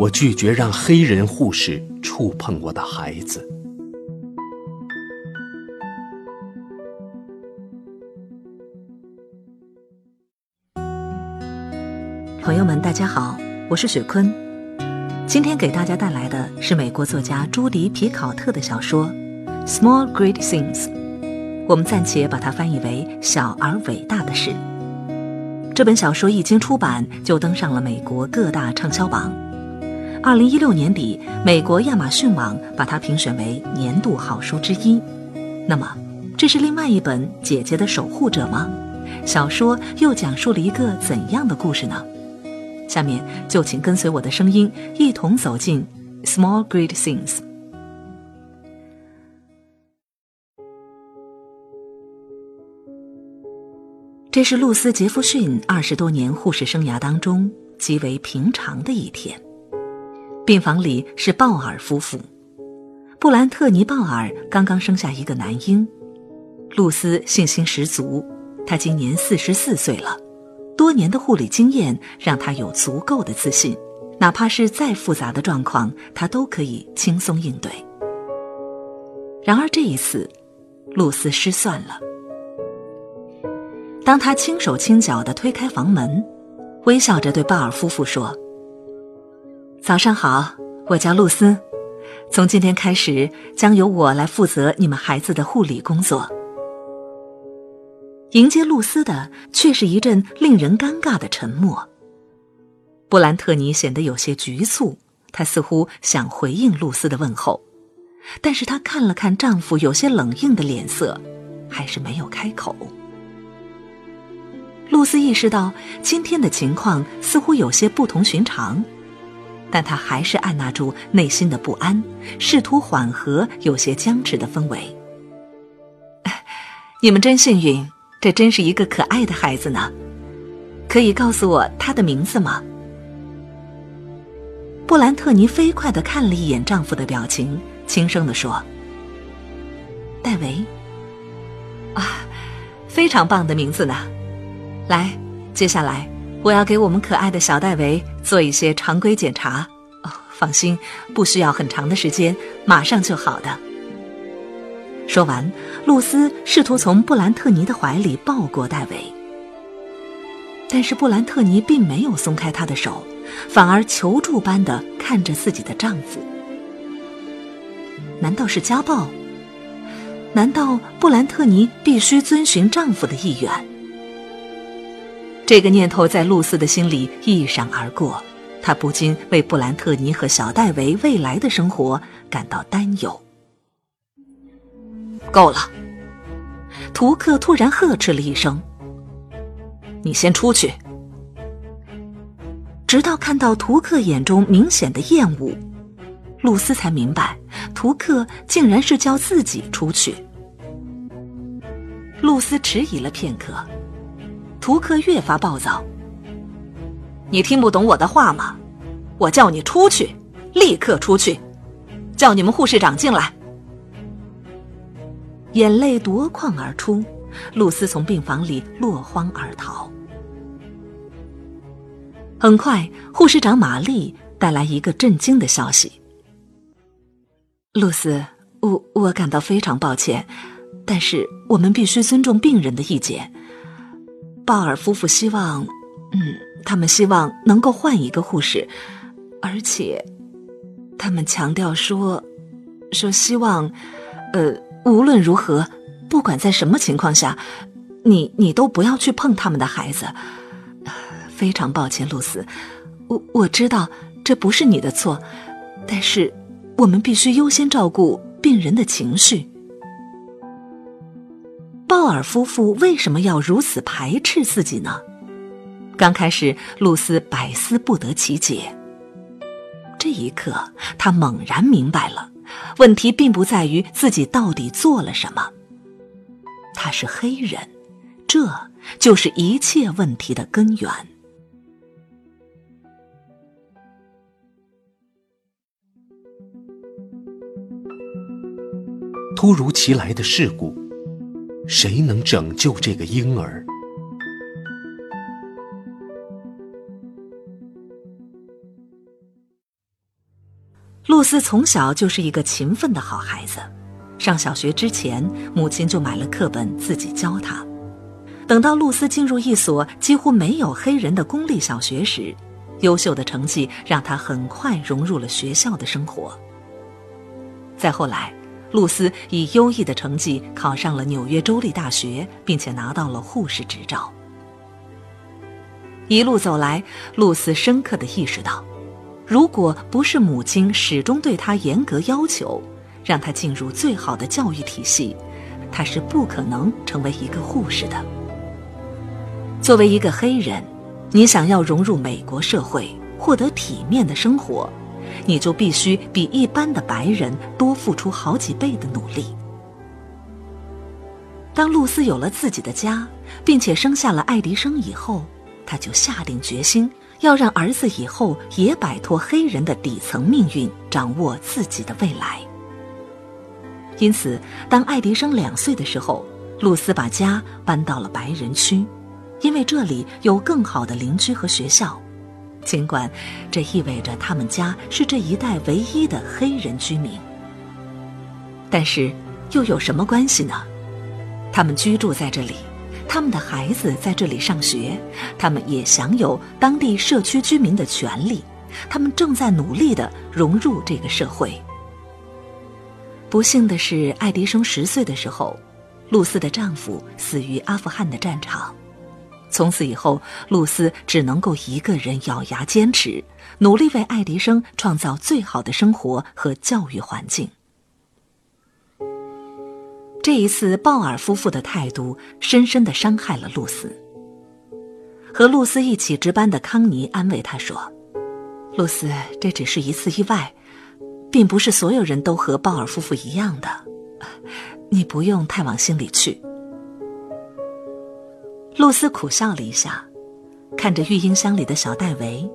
我拒绝让黑人护士触碰我的孩子。朋友们，大家好，我是雪坤。今天给大家带来的是美国作家朱迪·皮考特的小说《Small Great Things》，我们暂且把它翻译为“小而伟大的事”。这本小说一经出版，就登上了美国各大畅销榜。二零一六年底，美国亚马逊网把它评选为年度好书之一。那么，这是另外一本《姐姐的守护者》吗？小说又讲述了一个怎样的故事呢？下面就请跟随我的声音，一同走进《Small Great Things》。这是露丝·杰弗逊二十多年护士生涯当中极为平常的一天。病房里是鲍尔夫妇，布兰特尼·鲍尔刚刚生下一个男婴。露丝信心十足，她今年四十四岁了，多年的护理经验让她有足够的自信，哪怕是再复杂的状况，她都可以轻松应对。然而这一次，露丝失算了。当她轻手轻脚地推开房门，微笑着对鲍尔夫妇说。早上好，我叫露丝。从今天开始，将由我来负责你们孩子的护理工作。迎接露丝的却是一阵令人尴尬的沉默。布兰特尼显得有些局促，她似乎想回应露丝的问候，但是她看了看丈夫有些冷硬的脸色，还是没有开口。露丝意识到今天的情况似乎有些不同寻常。但他还是按捺住内心的不安，试图缓和有些僵持的氛围。你们真幸运，这真是一个可爱的孩子呢。可以告诉我他的名字吗？布兰特尼飞快的看了一眼丈夫的表情，轻声的说：“戴维。”啊，非常棒的名字呢。来，接下来。我要给我们可爱的小戴维做一些常规检查，哦，放心，不需要很长的时间，马上就好的。说完，露丝试图从布兰特尼的怀里抱过戴维，但是布兰特尼并没有松开她的手，反而求助般的看着自己的丈夫。难道是家暴？难道布兰特尼必须遵循丈夫的意愿？这个念头在露丝的心里一闪而过，她不禁为布兰特尼和小戴维未来的生活感到担忧。够了！图克突然呵斥了一声：“你先出去！”直到看到图克眼中明显的厌恶，露丝才明白，图克竟然是叫自己出去。露丝迟疑了片刻。图克越发暴躁。你听不懂我的话吗？我叫你出去，立刻出去！叫你们护士长进来。眼泪夺眶而出，露丝从病房里落荒而逃。很快，护士长玛丽带来一个震惊的消息：露丝，我我感到非常抱歉，但是我们必须尊重病人的意见。鲍尔夫妇希望，嗯，他们希望能够换一个护士，而且，他们强调说，说希望，呃，无论如何，不管在什么情况下，你你都不要去碰他们的孩子。非常抱歉，露丝，我我知道这不是你的错，但是我们必须优先照顾病人的情绪。鲍尔夫妇为什么要如此排斥自己呢？刚开始，露丝百思不得其解。这一刻，她猛然明白了，问题并不在于自己到底做了什么。他是黑人，这就是一切问题的根源。突如其来的事故。谁能拯救这个婴儿？露丝从小就是一个勤奋的好孩子，上小学之前，母亲就买了课本自己教她。等到露丝进入一所几乎没有黑人的公立小学时，优秀的成绩让她很快融入了学校的生活。再后来，露丝以优异的成绩考上了纽约州立大学，并且拿到了护士执照。一路走来，露丝深刻的意识到，如果不是母亲始终对她严格要求，让她进入最好的教育体系，她是不可能成为一个护士的。作为一个黑人，你想要融入美国社会，获得体面的生活。你就必须比一般的白人多付出好几倍的努力。当露丝有了自己的家，并且生下了爱迪生以后，他就下定决心要让儿子以后也摆脱黑人的底层命运，掌握自己的未来。因此，当爱迪生两岁的时候，露丝把家搬到了白人区，因为这里有更好的邻居和学校。尽管这意味着他们家是这一带唯一的黑人居民，但是又有什么关系呢？他们居住在这里，他们的孩子在这里上学，他们也享有当地社区居民的权利，他们正在努力的融入这个社会。不幸的是，爱迪生十岁的时候，露丝的丈夫死于阿富汗的战场。从此以后，露丝只能够一个人咬牙坚持，努力为爱迪生创造最好的生活和教育环境。这一次，鲍尔夫妇的态度深深的伤害了露丝。和露丝一起值班的康妮安慰她说：“露丝，这只是一次意外，并不是所有人都和鲍尔夫妇一样的，你不用太往心里去。”露丝苦笑了一下，看着育婴箱里的小戴维，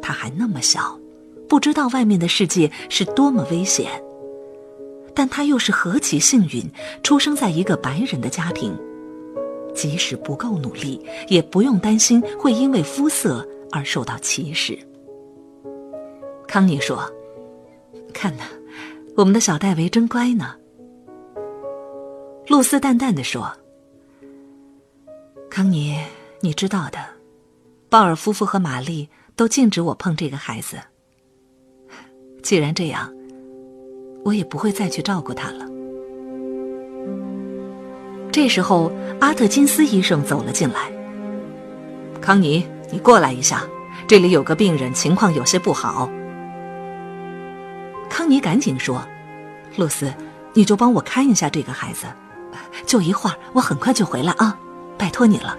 他还那么小，不知道外面的世界是多么危险。但他又是何其幸运，出生在一个白人的家庭，即使不够努力，也不用担心会因为肤色而受到歧视。康妮说：“看呐，我们的小戴维真乖呢。”露丝淡淡的说。康妮，你知道的，鲍尔夫妇和玛丽都禁止我碰这个孩子。既然这样，我也不会再去照顾他了。这时候，阿特金斯医生走了进来。康妮，你过来一下，这里有个病人，情况有些不好。康妮赶紧说：“露丝，你就帮我看一下这个孩子，就一会儿，我很快就回来啊。”拜托你了。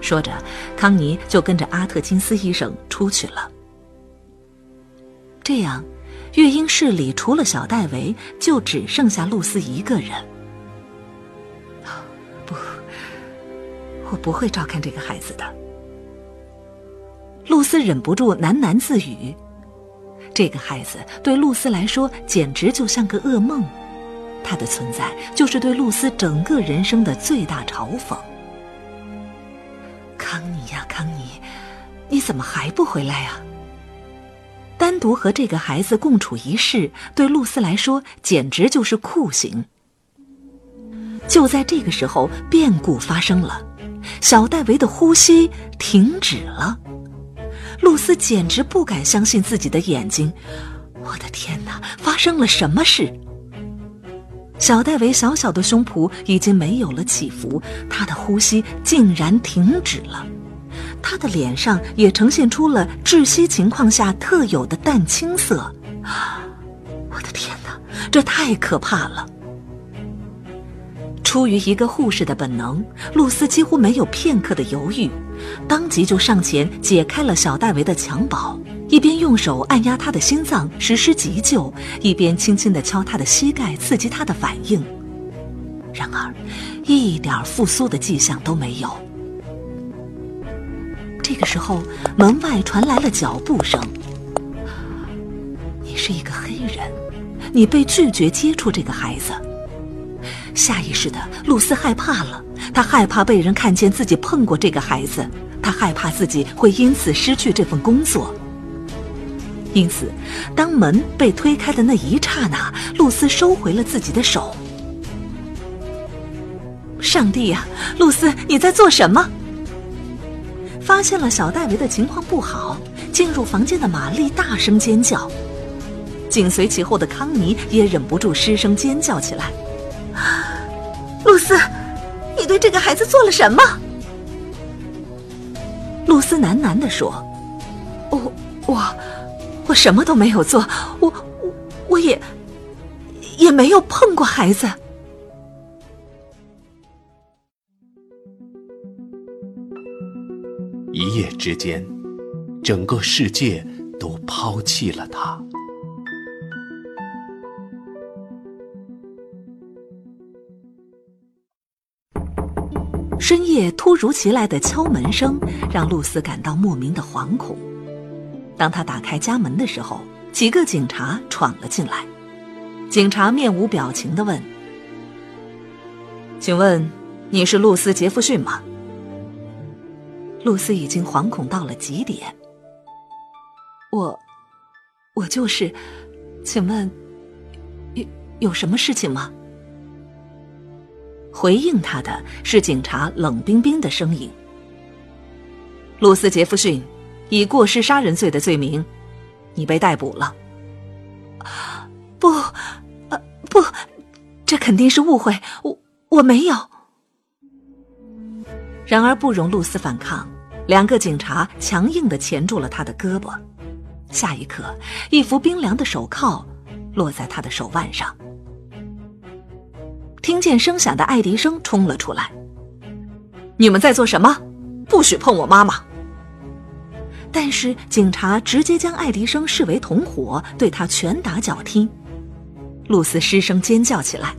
说着，康妮就跟着阿特金斯医生出去了。这样，育婴室里除了小戴维，就只剩下露丝一个人。不，我不会照看这个孩子的。露丝忍不住喃喃自语：“这个孩子对露丝来说，简直就像个噩梦。”他的存在就是对露丝整个人生的最大嘲讽。康妮呀，康妮，你怎么还不回来啊？单独和这个孩子共处一室，对露丝来说简直就是酷刑。就在这个时候，变故发生了，小戴维的呼吸停止了。露丝简直不敢相信自己的眼睛，我的天哪，发生了什么事？小戴维小小的胸脯已经没有了起伏，他的呼吸竟然停止了，他的脸上也呈现出了窒息情况下特有的淡青色。我的天哪，这太可怕了！出于一个护士的本能，露丝几乎没有片刻的犹豫，当即就上前解开了小戴维的襁褓。一边用手按压他的心脏实施急救，一边轻轻地敲他的膝盖，刺激他的反应。然而，一点复苏的迹象都没有。这个时候，门外传来了脚步声。你是一个黑人，你被拒绝接触这个孩子。下意识的，露丝害怕了，她害怕被人看见自己碰过这个孩子，她害怕自己会因此失去这份工作。因此，当门被推开的那一刹那，露丝收回了自己的手。上帝呀，露丝，你在做什么？发现了小戴维的情况不好，进入房间的玛丽大声尖叫，紧随其后的康妮也忍不住失声尖叫起来。露丝，你对这个孩子做了什么？露丝喃喃地说：“。”什么都没有做，我我我也也没有碰过孩子。一夜之间，整个世界都抛弃了他。深夜突如其来的敲门声，让露丝感到莫名的惶恐。当他打开家门的时候，几个警察闯了进来。警察面无表情的问：“请问你是露丝·杰弗逊吗？”露丝已经惶恐到了极点。我，我就是，请问，有有什么事情吗？回应他的是警察冷冰冰的声音：“露丝·杰弗逊。”以过失杀人罪的罪名，你被逮捕了。不，呃，不，这肯定是误会，我我没有。然而不容露丝反抗，两个警察强硬的钳住了他的胳膊。下一刻，一副冰凉的手铐落在他的手腕上。听见声响的爱迪生冲了出来：“你们在做什么？不许碰我妈妈！”但是警察直接将爱迪生视为同伙，对他拳打脚踢。露丝失声尖叫起来：“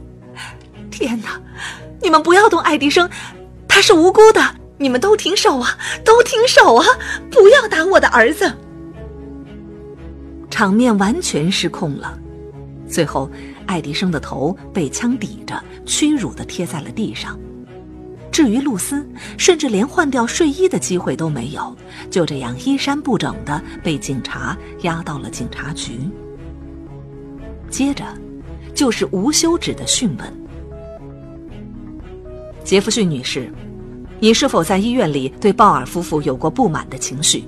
天哪！你们不要动爱迪生，他是无辜的！你们都停手啊，都停手啊！不要打我的儿子！”场面完全失控了。最后，爱迪生的头被枪抵着，屈辱的贴在了地上。至于露丝，甚至连换掉睡衣的机会都没有，就这样衣衫不整的被警察押到了警察局。接着，就是无休止的讯问。杰弗逊女士，你是否在医院里对鲍尔夫妇有过不满的情绪？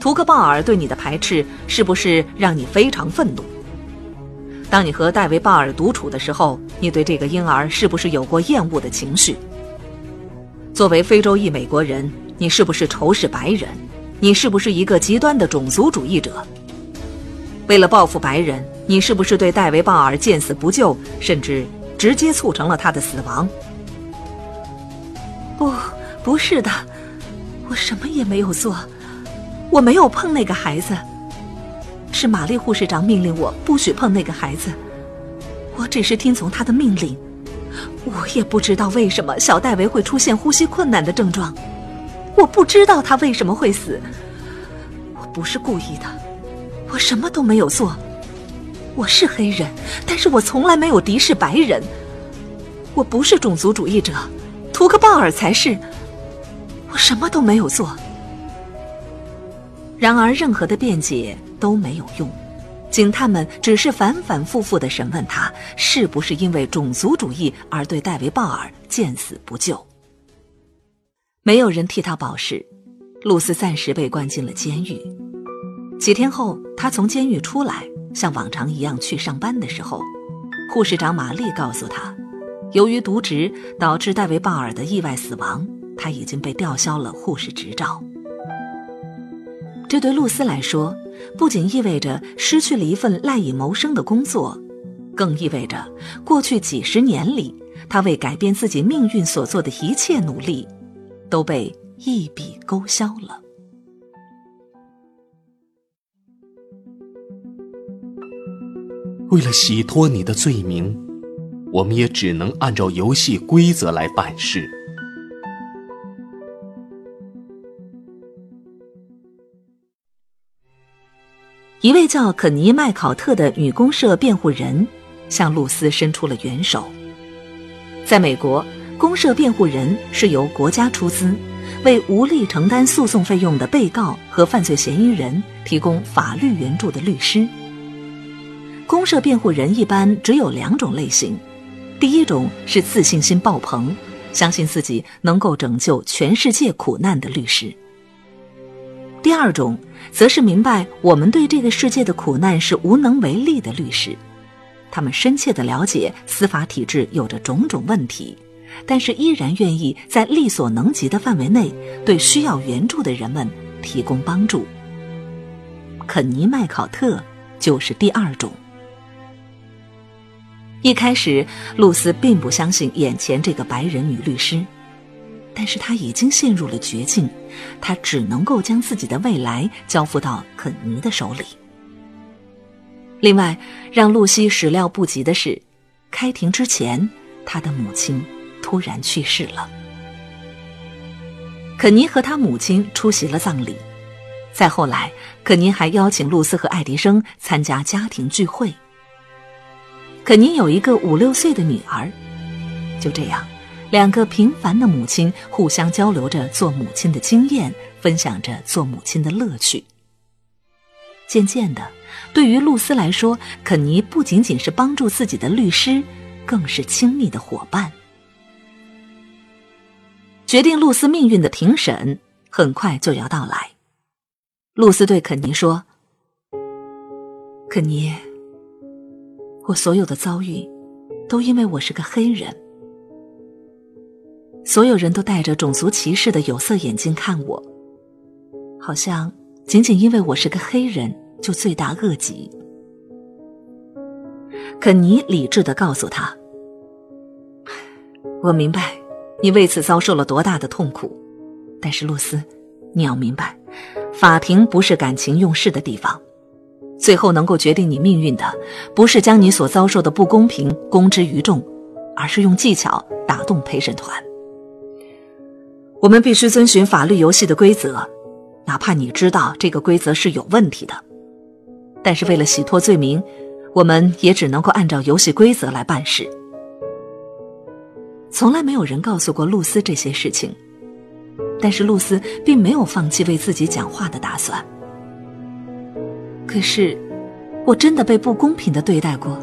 图克鲍尔对你的排斥是不是让你非常愤怒？当你和戴维·鲍尔独处的时候，你对这个婴儿是不是有过厌恶的情绪？作为非洲裔美国人，你是不是仇视白人？你是不是一个极端的种族主义者？为了报复白人，你是不是对戴维·鲍尔见死不救，甚至直接促成了他的死亡？不，不是的，我什么也没有做，我没有碰那个孩子。是玛丽护士长命令我不许碰那个孩子，我只是听从她的命令。我也不知道为什么小戴维会出现呼吸困难的症状，我不知道他为什么会死。我不是故意的，我什么都没有做。我是黑人，但是我从来没有敌视白人。我不是种族主义者，图克鲍尔才是。我什么都没有做。然而，任何的辩解。都没有用，警探们只是反反复复的审问他，是不是因为种族主义而对戴维·鲍尔见死不救。没有人替他保释，露丝暂时被关进了监狱。几天后，他从监狱出来，像往常一样去上班的时候，护士长玛丽告诉他，由于渎职导致戴维·鲍尔的意外死亡，他已经被吊销了护士执照。这对露丝来说，不仅意味着失去了一份赖以谋生的工作，更意味着过去几十年里她为改变自己命运所做的一切努力，都被一笔勾销了。为了洗脱你的罪名，我们也只能按照游戏规则来办事。一位叫肯尼·麦考特的女公社辩护人向露丝伸出了援手。在美国，公社辩护人是由国家出资，为无力承担诉讼费用的被告和犯罪嫌疑人提供法律援助的律师。公社辩护人一般只有两种类型：第一种是自信心爆棚，相信自己能够拯救全世界苦难的律师；第二种则是明白我们对这个世界的苦难是无能为力的律师。他们深切的了解司法体制有着种种问题。但是依然愿意在力所能及的范围内对需要援助的人们提供帮助。肯尼·麦考特就是第二种。一开始，露丝并不相信眼前这个白人女律师，但是他已经陷入了绝境，他只能够将自己的未来交付到肯尼的手里。另外，让露西始料不及的是，开庭之前，她的母亲。突然去世了。肯尼和他母亲出席了葬礼，再后来，肯尼还邀请露丝和爱迪生参加家庭聚会。肯尼有一个五六岁的女儿，就这样，两个平凡的母亲互相交流着做母亲的经验，分享着做母亲的乐趣。渐渐的，对于露丝来说，肯尼不仅仅是帮助自己的律师，更是亲密的伙伴。决定露丝命运的庭审很快就要到来。露丝对肯尼说：“肯尼，我所有的遭遇，都因为我是个黑人。所有人都戴着种族歧视的有色眼镜看我，好像仅仅因为我是个黑人就罪大恶极。”肯尼理智的告诉他：“我明白。”你为此遭受了多大的痛苦，但是露丝，你要明白，法庭不是感情用事的地方。最后能够决定你命运的，不是将你所遭受的不公平公之于众，而是用技巧打动陪审团。我们必须遵循法律游戏的规则，哪怕你知道这个规则是有问题的，但是为了洗脱罪名，我们也只能够按照游戏规则来办事。从来没有人告诉过露丝这些事情，但是露丝并没有放弃为自己讲话的打算。可是，我真的被不公平的对待过。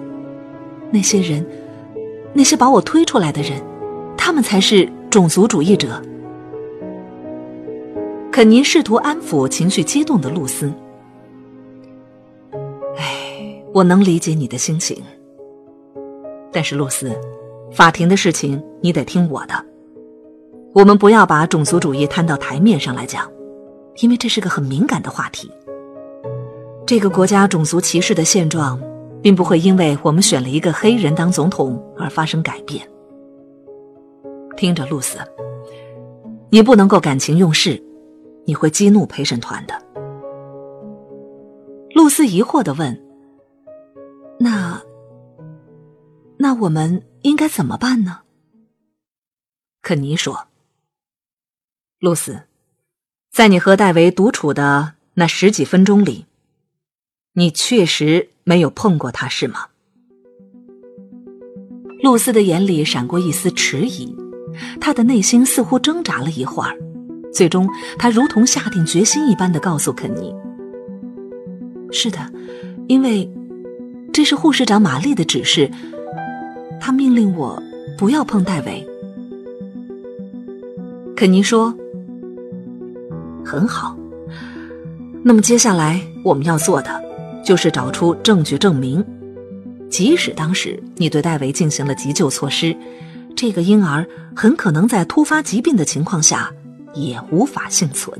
那些人，那些把我推出来的人，他们才是种族主义者。肯尼试图安抚情绪激动的露丝。哎，我能理解你的心情，但是露丝。法庭的事情你得听我的，我们不要把种族主义摊到台面上来讲，因为这是个很敏感的话题。这个国家种族歧视的现状，并不会因为我们选了一个黑人当总统而发生改变。听着，露丝，你不能够感情用事，你会激怒陪审团的。露丝疑惑的问：“那，那我们？”应该怎么办呢？肯尼说：“露丝，在你和戴维独处的那十几分钟里，你确实没有碰过他，是吗？”露丝的眼里闪过一丝迟疑，她的内心似乎挣扎了一会儿，最终，他如同下定决心一般的告诉肯尼：“是的，因为这是护士长玛丽的指示。”他命令我不要碰戴维。肯尼说：“很好。那么接下来我们要做的，就是找出证据证明，即使当时你对戴维进行了急救措施，这个婴儿很可能在突发疾病的情况下也无法幸存。”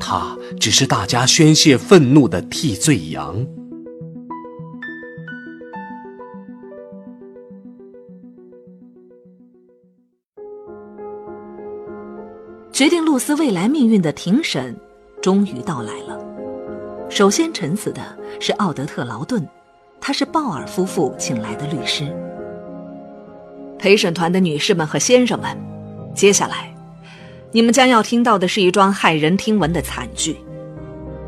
他只是大家宣泄愤怒的替罪羊。决定露丝未来命运的庭审终于到来了。首先陈词的是奥德特·劳顿，他是鲍尔夫妇请来的律师。陪审团的女士们和先生们，接下来。你们将要听到的是一桩骇人听闻的惨剧。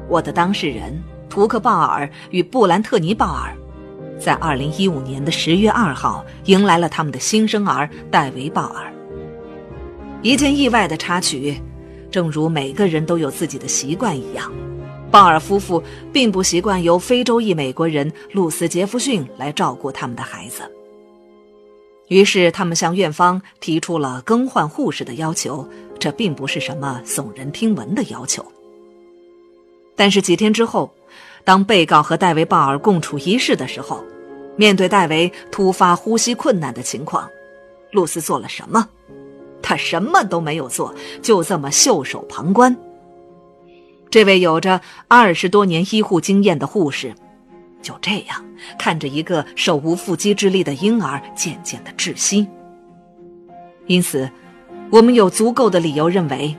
我的当事人图克·鲍尔与布兰特尼·鲍尔，在二零一五年的十月二号迎来了他们的新生儿戴维·鲍尔。一件意外的插曲，正如每个人都有自己的习惯一样，鲍尔夫妇并不习惯由非洲裔美国人露丝·杰弗逊来照顾他们的孩子。于是，他们向院方提出了更换护士的要求。这并不是什么耸人听闻的要求。但是几天之后，当被告和戴维·鲍尔共处一室的时候，面对戴维突发呼吸困难的情况，露丝做了什么？他什么都没有做，就这么袖手旁观。这位有着二十多年医护经验的护士，就这样看着一个手无缚鸡之力的婴儿渐渐的窒息。因此，我们有足够的理由认为，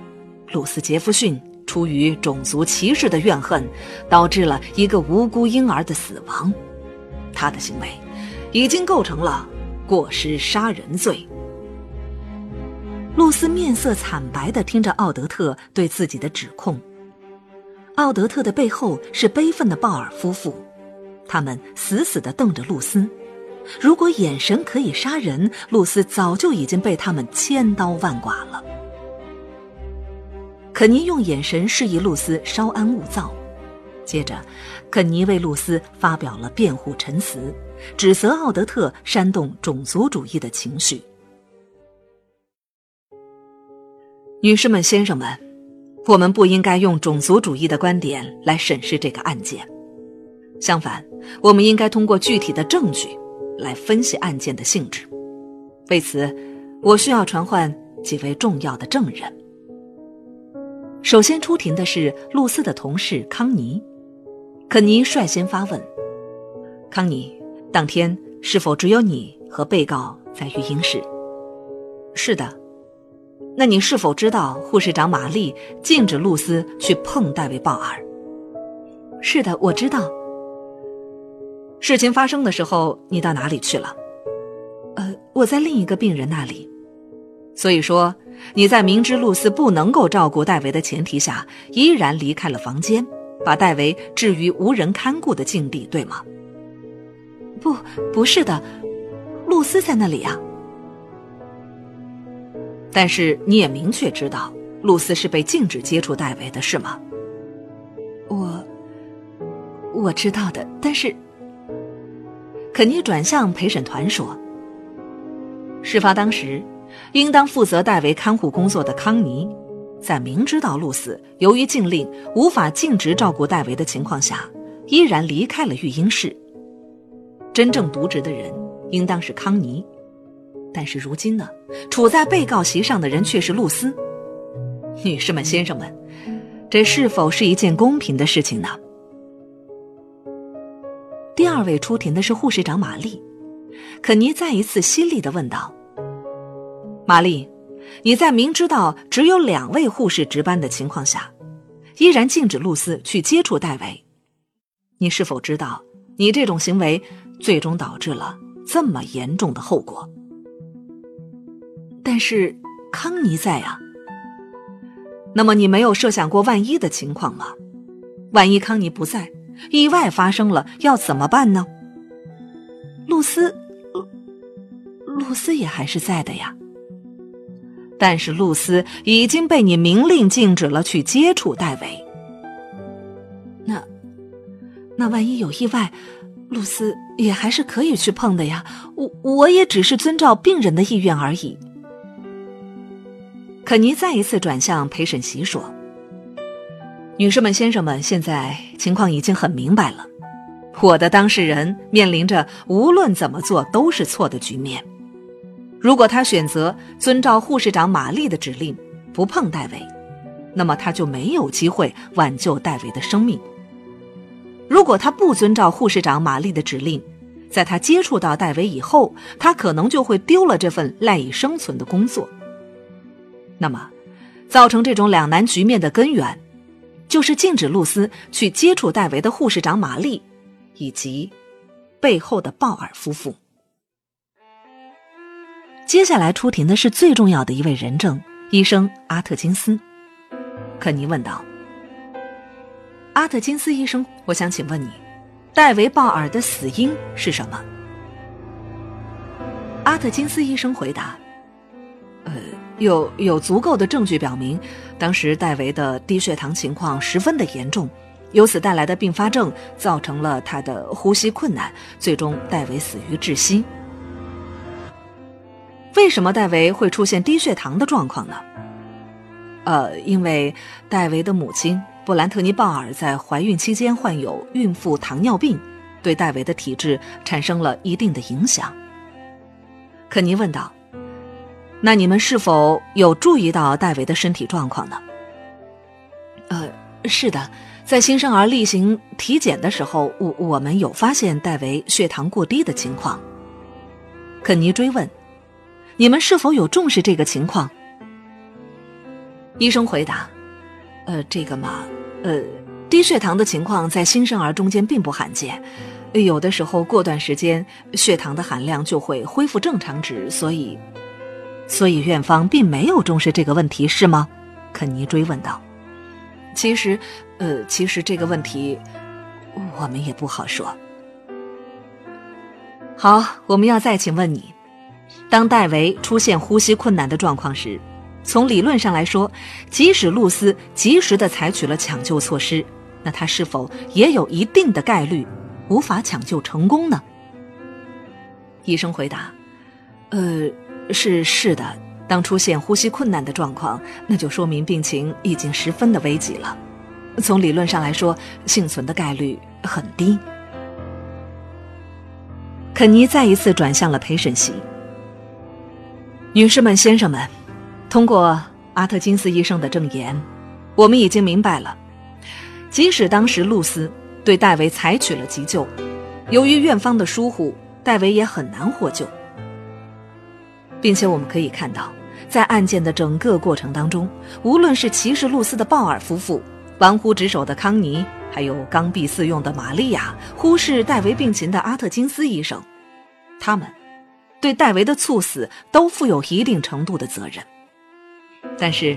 鲁斯·杰弗逊出于种族歧视的怨恨，导致了一个无辜婴儿的死亡。他的行为已经构成了过失杀人罪。露丝面色惨白的听着奥德特对自己的指控。奥德特的背后是悲愤的鲍尔夫妇，他们死死的瞪着露丝。如果眼神可以杀人，露丝早就已经被他们千刀万剐了。肯尼用眼神示意露丝稍安勿躁，接着，肯尼为露丝发表了辩护陈词，指责奥德特煽动种族主义的情绪。女士们、先生们，我们不应该用种族主义的观点来审视这个案件。相反，我们应该通过具体的证据来分析案件的性质。为此，我需要传唤几位重要的证人。首先出庭的是露丝的同事康妮。肯尼率先发问：“康妮，当天是否只有你和被告在育婴室？”“是的。”那你是否知道护士长玛丽禁止露丝去碰戴维·鲍尔？是的，我知道。事情发生的时候，你到哪里去了？呃，我在另一个病人那里。所以说，你在明知露丝不能够照顾戴维的前提下，依然离开了房间，把戴维置于无人看顾的境地，对吗？不，不是的，露丝在那里啊。但是你也明确知道，露丝是被禁止接触戴维的，是吗？我我知道的，但是肯尼转向陪审团说：“事发当时，应当负责戴维看护工作的康尼，在明知道露丝由于禁令无法尽职照顾戴维的情况下，依然离开了育婴室。真正渎职的人，应当是康尼。”但是如今呢，处在被告席上的人却是露丝。女士们、先生们，这是否是一件公平的事情呢？第二位出庭的是护士长玛丽。肯尼再一次犀利的问道：“玛丽，你在明知道只有两位护士值班的情况下，依然禁止露丝去接触戴维，你是否知道你这种行为最终导致了这么严重的后果？”但是康尼在啊。那么你没有设想过万一的情况吗？万一康尼不在，意外发生了，要怎么办呢？露丝，露丝也还是在的呀。但是露丝已经被你明令禁止了去接触戴维。那，那万一有意外，露丝也还是可以去碰的呀。我我也只是遵照病人的意愿而已。肯尼再一次转向陪审席说：“女士们、先生们，现在情况已经很明白了。我的当事人面临着无论怎么做都是错的局面。如果他选择遵照护士长玛丽的指令不碰戴维，那么他就没有机会挽救戴维的生命。如果他不遵照护士长玛丽的指令，在他接触到戴维以后，他可能就会丢了这份赖以生存的工作。”那么，造成这种两难局面的根源，就是禁止露丝去接触戴维的护士长玛丽，以及背后的鲍尔夫妇。接下来出庭的是最重要的一位人证——医生阿特金斯。肯尼问道：“阿特金斯医生，我想请问你，戴维·鲍尔的死因是什么？阿特金斯医生回答：“呃，有有足够的证据表明，当时戴维的低血糖情况十分的严重，由此带来的并发症造成了他的呼吸困难，最终戴维死于窒息。为什么戴维会出现低血糖的状况呢？呃，因为戴维的母亲。”布兰特尼·鲍尔在怀孕期间患有孕妇糖尿病，对戴维的体质产生了一定的影响。肯尼问道：“那你们是否有注意到戴维的身体状况呢？”“呃，是的，在新生儿例行体检的时候，我我们有发现戴维血糖过低的情况。”肯尼追问：“你们是否有重视这个情况？”医生回答。呃，这个嘛，呃，低血糖的情况在新生儿中间并不罕见，有的时候过段时间血糖的含量就会恢复正常值，所以，所以院方并没有重视这个问题，是吗？肯尼追问道。其实，呃，其实这个问题我们也不好说。好，我们要再请问你，当戴维出现呼吸困难的状况时。从理论上来说，即使露丝及时的采取了抢救措施，那他是否也有一定的概率无法抢救成功呢？医生回答：“呃，是是的。当出现呼吸困难的状况，那就说明病情已经十分的危急了。从理论上来说，幸存的概率很低。”肯尼再一次转向了陪审席：“女士们、先生们。”通过阿特金斯医生的证言，我们已经明白了，即使当时露丝对戴维采取了急救，由于院方的疏忽，戴维也很难获救。并且我们可以看到，在案件的整个过程当中，无论是歧视露丝的鲍尔夫妇、玩忽职守的康尼，还有刚愎自用的玛利亚，忽视戴维病情的阿特金斯医生，他们对戴维的猝死都负有一定程度的责任。但是，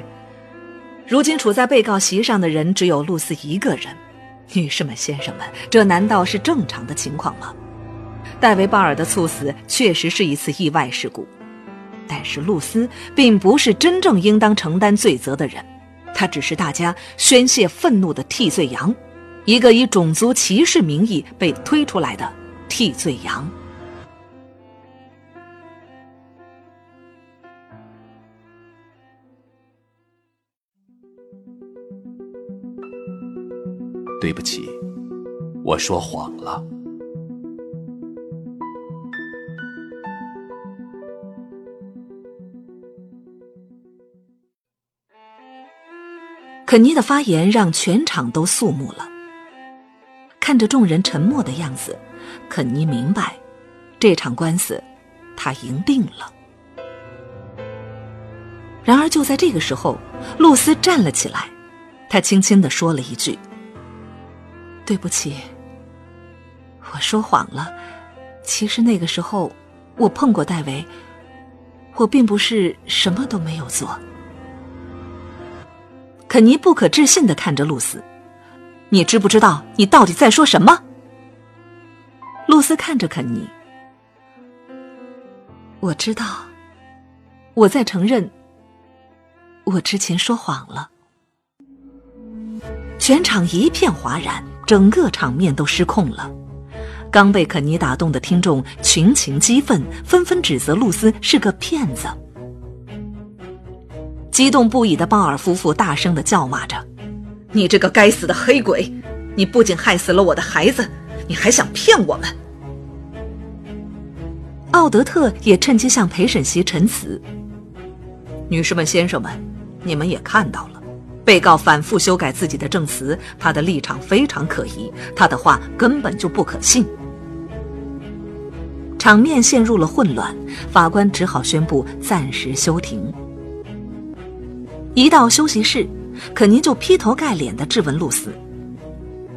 如今处在被告席上的人只有露丝一个人。女士们、先生们，这难道是正常的情况吗？戴维·鲍尔的猝死确实是一次意外事故，但是露丝并不是真正应当承担罪责的人，她只是大家宣泄愤怒的替罪羊，一个以种族歧视名义被推出来的替罪羊。对不起，我说谎了。肯尼的发言让全场都肃穆了。看着众人沉默的样子，肯尼明白，这场官司他赢定了。然而就在这个时候，露丝站了起来，她轻轻的说了一句。对不起，我说谎了。其实那个时候，我碰过戴维，我并不是什么都没有做。肯尼不可置信的看着露丝：“你知不知道你到底在说什么？”露丝看着肯尼：“我知道，我在承认，我之前说谎了。”全场一片哗然。整个场面都失控了，刚被肯尼打动的听众群情激愤，纷纷指责露丝是个骗子。激动不已的鲍尔夫妇大声的叫骂着：“你这个该死的黑鬼！你不仅害死了我的孩子，你还想骗我们！”奥德特也趁机向陪审席陈词：“女士们、先生们，你们也看到了。”被告反复修改自己的证词，他的立场非常可疑，他的话根本就不可信。场面陷入了混乱，法官只好宣布暂时休庭。一到休息室，肯尼就劈头盖脸的质问露丝：“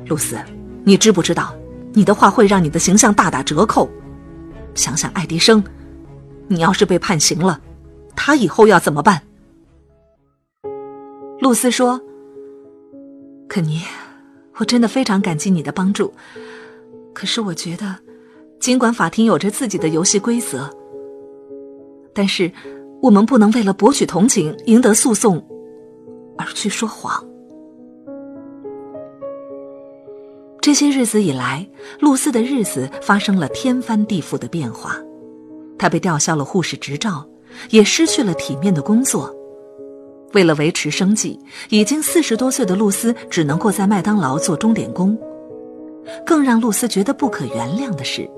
露丝，你知不知道，你的话会让你的形象大打折扣？想想爱迪生，你要是被判刑了，他以后要怎么办？”露丝说：“肯尼，我真的非常感激你的帮助。可是我觉得，尽管法庭有着自己的游戏规则，但是我们不能为了博取同情、赢得诉讼而去说谎。这些日子以来，露丝的日子发生了天翻地覆的变化。她被吊销了护士执照，也失去了体面的工作。为了维持生计，已经四十多岁的露丝只能够在麦当劳做钟点工。更让露丝觉得不可原谅的是，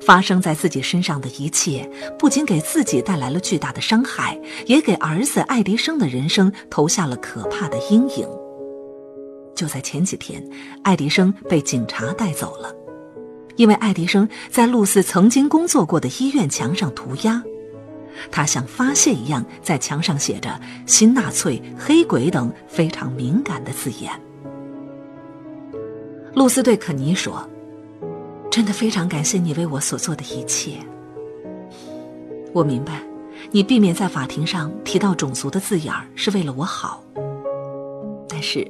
发生在自己身上的一切，不仅给自己带来了巨大的伤害，也给儿子爱迪生的人生投下了可怕的阴影。就在前几天，爱迪生被警察带走了，因为爱迪生在露丝曾经工作过的医院墙上涂鸦，他像发泄一样在墙上写着“新纳粹”“黑鬼”等非常敏感的字眼。露丝对肯尼说：“真的非常感谢你为我所做的一切。我明白，你避免在法庭上提到种族的字眼儿是为了我好，但是……”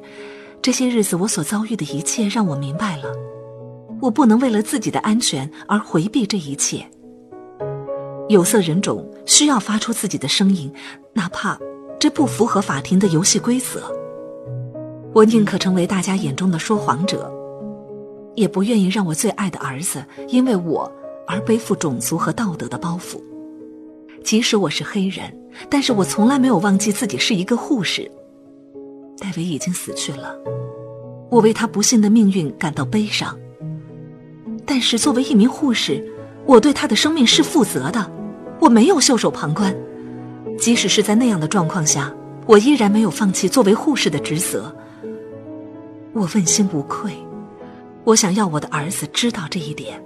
这些日子我所遭遇的一切，让我明白了，我不能为了自己的安全而回避这一切。有色人种需要发出自己的声音，哪怕这不符合法庭的游戏规则。我宁可成为大家眼中的说谎者，也不愿意让我最爱的儿子因为我而背负种族和道德的包袱。即使我是黑人，但是我从来没有忘记自己是一个护士。戴维已经死去了，我为他不幸的命运感到悲伤。但是作为一名护士，我对他的生命是负责的，我没有袖手旁观。即使是在那样的状况下，我依然没有放弃作为护士的职责。我问心无愧，我想要我的儿子知道这一点。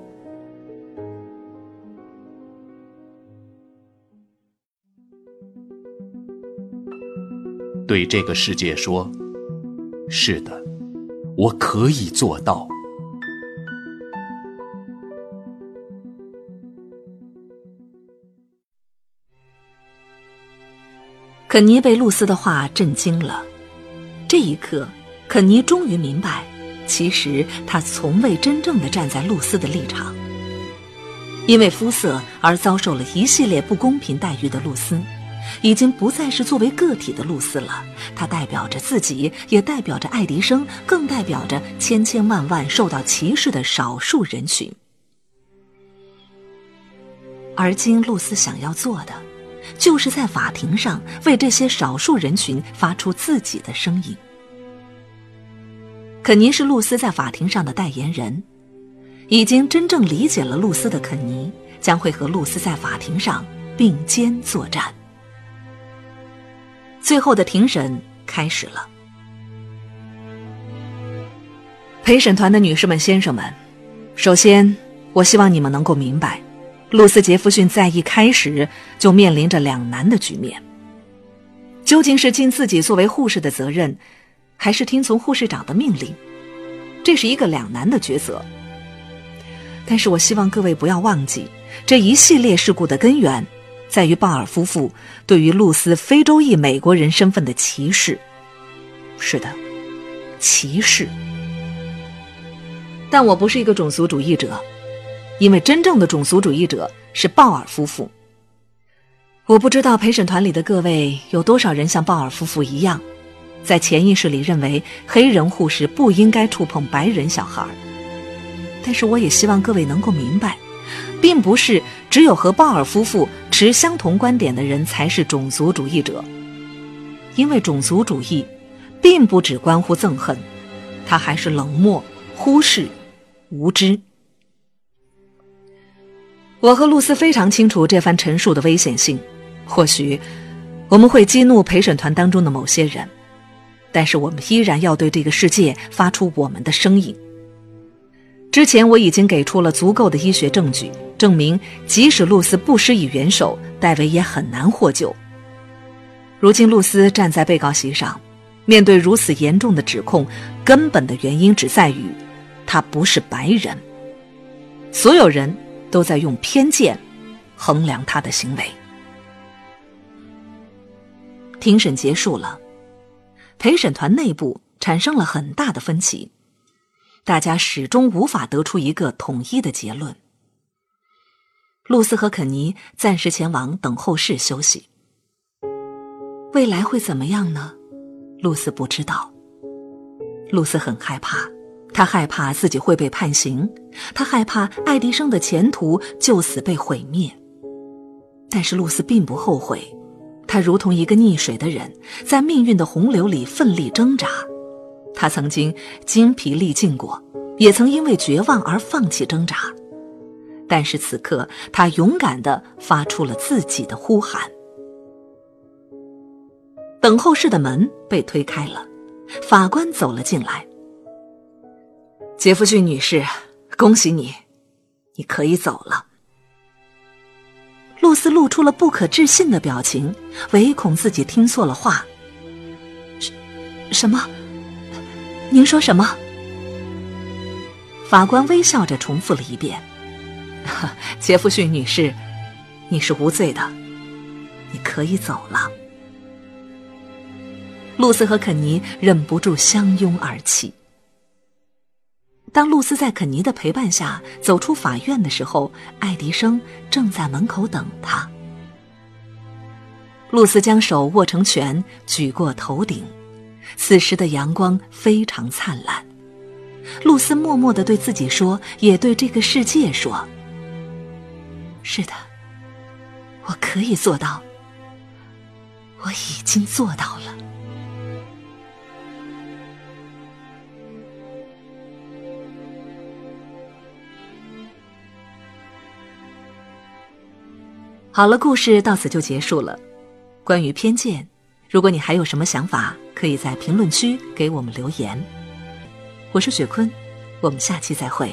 对这个世界说：“是的，我可以做到。”肯尼被露丝的话震惊了。这一刻，肯尼终于明白，其实他从未真正的站在露丝的立场。因为肤色而遭受了一系列不公平待遇的露丝。已经不再是作为个体的露丝了，她代表着自己，也代表着爱迪生，更代表着千千万万受到歧视的少数人群。而今，露丝想要做的，就是在法庭上为这些少数人群发出自己的声音。肯尼是露丝在法庭上的代言人，已经真正理解了露丝的肯尼，将会和露丝在法庭上并肩作战。最后的庭审开始了。陪审团的女士们、先生们，首先，我希望你们能够明白，露丝·杰弗逊在一开始就面临着两难的局面：究竟是尽自己作为护士的责任，还是听从护士长的命令？这是一个两难的抉择。但是我希望各位不要忘记，这一系列事故的根源。在于鲍尔夫妇对于露丝非洲裔美国人身份的歧视。是的，歧视。但我不是一个种族主义者，因为真正的种族主义者是鲍尔夫妇。我不知道陪审团里的各位有多少人像鲍尔夫妇一样，在潜意识里认为黑人护士不应该触碰白人小孩。但是我也希望各位能够明白。并不是只有和鲍尔夫妇持相同观点的人才是种族主义者，因为种族主义并不只关乎憎恨，它还是冷漠、忽视、无知。我和露丝非常清楚这番陈述的危险性，或许我们会激怒陪审团当中的某些人，但是我们依然要对这个世界发出我们的声音。之前我已经给出了足够的医学证据，证明即使露丝不施以援手，戴维也很难获救。如今露丝站在被告席上，面对如此严重的指控，根本的原因只在于，他不是白人。所有人都在用偏见衡量他的行为。庭审结束了，陪审团内部产生了很大的分歧。大家始终无法得出一个统一的结论。露丝和肯尼暂时前往等候室休息。未来会怎么样呢？露丝不知道。露丝很害怕，她害怕自己会被判刑，她害怕爱迪生的前途就此被毁灭。但是露丝并不后悔，他如同一个溺水的人，在命运的洪流里奋力挣扎。他曾经精疲力尽过，也曾因为绝望而放弃挣扎。但是此刻，他勇敢地发出了自己的呼喊。等候室的门被推开了，法官走了进来。杰弗逊女士，恭喜你，你可以走了。露丝露出了不可置信的表情，唯恐自己听错了话。什什么？您说什么？法官微笑着重复了一遍：“杰弗逊女士，你是无罪的，你可以走了。”露丝和肯尼忍不住相拥而泣。当露丝在肯尼的陪伴下走出法院的时候，爱迪生正在门口等他。露丝将手握成拳，举过头顶，此时的阳光非常灿烂。露丝默默的对自己说，也对这个世界说：“是的，我可以做到，我已经做到了。”好了，故事到此就结束了。关于偏见，如果你还有什么想法，可以在评论区给我们留言。我是雪坤，我们下期再会。